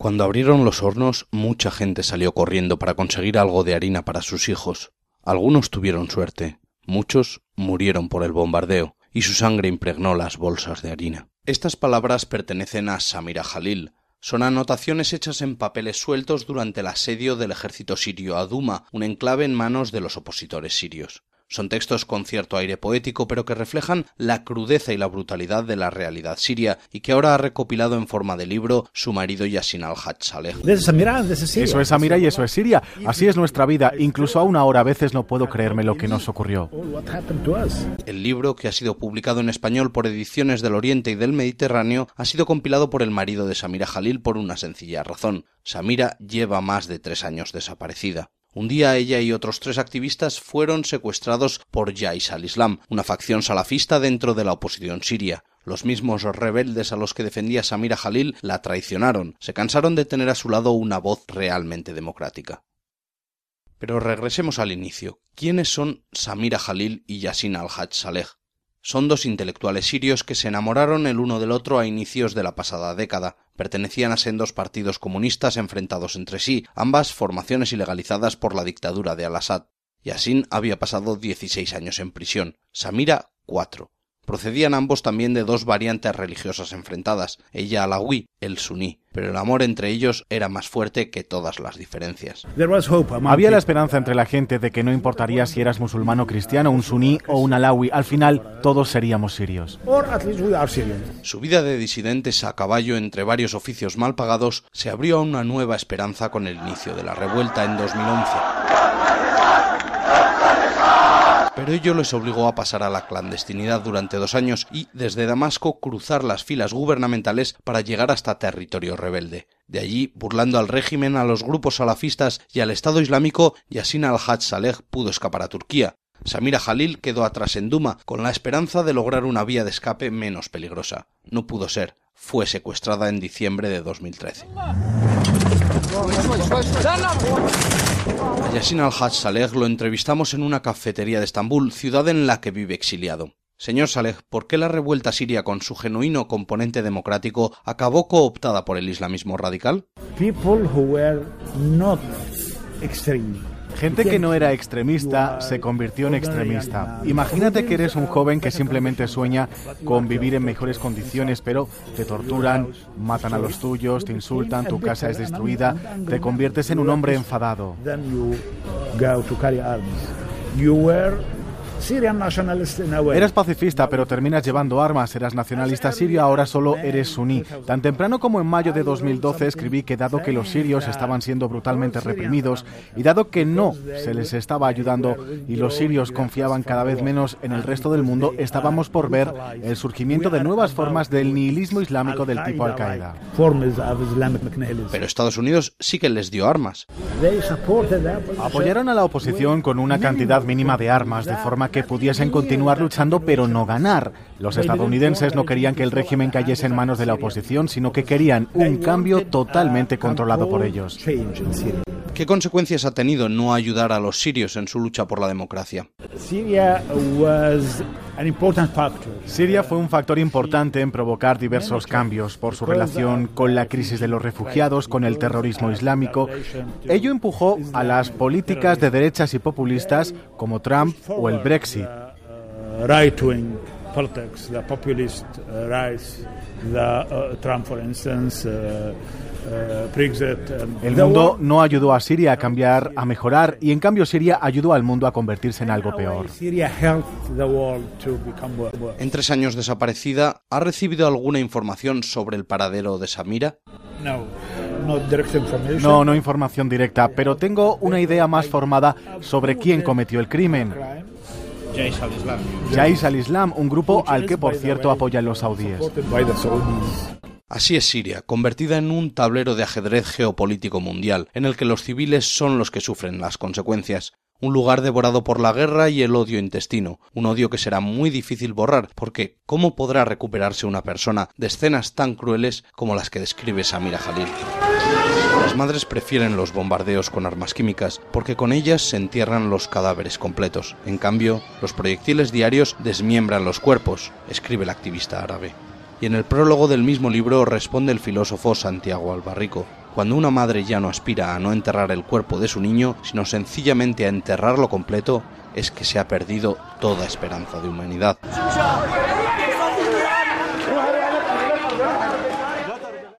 Cuando abrieron los hornos, mucha gente salió corriendo para conseguir algo de harina para sus hijos. Algunos tuvieron suerte, muchos murieron por el bombardeo, y su sangre impregnó las bolsas de harina. Estas palabras pertenecen a Samira Jalil. Son anotaciones hechas en papeles sueltos durante el asedio del ejército sirio a Duma, un enclave en manos de los opositores sirios. Son textos con cierto aire poético, pero que reflejan la crudeza y la brutalidad de la realidad siria y que ahora ha recopilado en forma de libro su marido Yassin al-Hajj Saleh. Eso es Samira y eso es Siria. Así es nuestra vida. Incluso aún ahora a veces no puedo creerme lo que nos ocurrió. El libro, que ha sido publicado en español por Ediciones del Oriente y del Mediterráneo, ha sido compilado por el marido de Samira Jalil por una sencilla razón. Samira lleva más de tres años desaparecida. Un día ella y otros tres activistas fueron secuestrados por Jais al-Islam, una facción salafista dentro de la oposición siria. Los mismos rebeldes a los que defendía Samira Jalil la traicionaron, se cansaron de tener a su lado una voz realmente democrática. Pero regresemos al inicio. ¿Quiénes son Samira Jalil y Yassin al-Hajj Saleh? Son dos intelectuales sirios que se enamoraron el uno del otro a inicios de la pasada década. Pertenecían a sendos partidos comunistas enfrentados entre sí, ambas formaciones ilegalizadas por la dictadura de Al-Assad. Yassin había pasado 16 años en prisión, Samira cuatro. Procedían ambos también de dos variantes religiosas enfrentadas, ella alawi, el suní, pero el amor entre ellos era más fuerte que todas las diferencias. Había la esperanza entre la gente de que no importaría si eras musulmán o cristiano, un suní o un alawi, al final todos seríamos sirios. Su vida de disidentes a caballo entre varios oficios mal pagados se abrió a una nueva esperanza con el inicio de la revuelta en 2011 pero ello les obligó a pasar a la clandestinidad durante dos años y, desde Damasco, cruzar las filas gubernamentales para llegar hasta territorio rebelde. De allí, burlando al régimen, a los grupos salafistas y al Estado Islámico, Yassin al-Hajj Saleh pudo escapar a Turquía. Samira Jalil quedó atrás en Duma, con la esperanza de lograr una vía de escape menos peligrosa. No pudo ser. Fue secuestrada en diciembre de 2013. A Yassin al-Hajj Saleh lo entrevistamos en una cafetería de Estambul, ciudad en la que vive exiliado. Señor Saleh, ¿por qué la revuelta siria con su genuino componente democrático acabó cooptada por el islamismo radical? Gente que no era extremista se convirtió en extremista. Imagínate que eres un joven que simplemente sueña con vivir en mejores condiciones, pero te torturan, matan a los tuyos, te insultan, tu casa es destruida, te conviertes en un hombre enfadado. Eras pacifista, pero terminas llevando armas. Eras nacionalista sirio, ahora solo eres suní. Tan temprano como en mayo de 2012 escribí que dado que los sirios estaban siendo brutalmente reprimidos y dado que no se les estaba ayudando y los sirios confiaban cada vez menos en el resto del mundo, estábamos por ver el surgimiento de nuevas formas del nihilismo islámico del tipo Al-Qaeda. Pero Estados Unidos sí que les dio armas. Apoyaron a la oposición con una cantidad mínima de armas, de forma que pudiesen continuar luchando pero no ganar. Los estadounidenses no querían que el régimen cayese en manos de la oposición, sino que querían un cambio totalmente controlado por ellos. ¿Qué consecuencias ha tenido no ayudar a los sirios en su lucha por la democracia? Siria fue un factor importante en provocar diversos cambios por su relación con la crisis de los refugiados, con el terrorismo islámico. Ello empujó a las políticas de derechas y populistas como Trump o el Brexit. Trump, por instance, el mundo no ayudó a Siria a cambiar, a mejorar, y en cambio Siria ayudó al mundo a convertirse en algo peor. En tres años desaparecida, ¿ha recibido alguna información sobre el paradero de Samira? No, no información directa, pero tengo una idea más formada sobre quién cometió el crimen. Jais al-Islam, un grupo al que, por cierto, apoyan los saudíes. Así es Siria, convertida en un tablero de ajedrez geopolítico mundial, en el que los civiles son los que sufren las consecuencias. Un lugar devorado por la guerra y el odio intestino, un odio que será muy difícil borrar, porque ¿cómo podrá recuperarse una persona de escenas tan crueles como las que describe Samira Jalil? Las madres prefieren los bombardeos con armas químicas porque con ellas se entierran los cadáveres completos. En cambio, los proyectiles diarios desmiembran los cuerpos, escribe el activista árabe y en el prólogo del mismo libro responde el filósofo Santiago Albarrico. Cuando una madre ya no aspira a no enterrar el cuerpo de su niño, sino sencillamente a enterrarlo completo, es que se ha perdido toda esperanza de humanidad.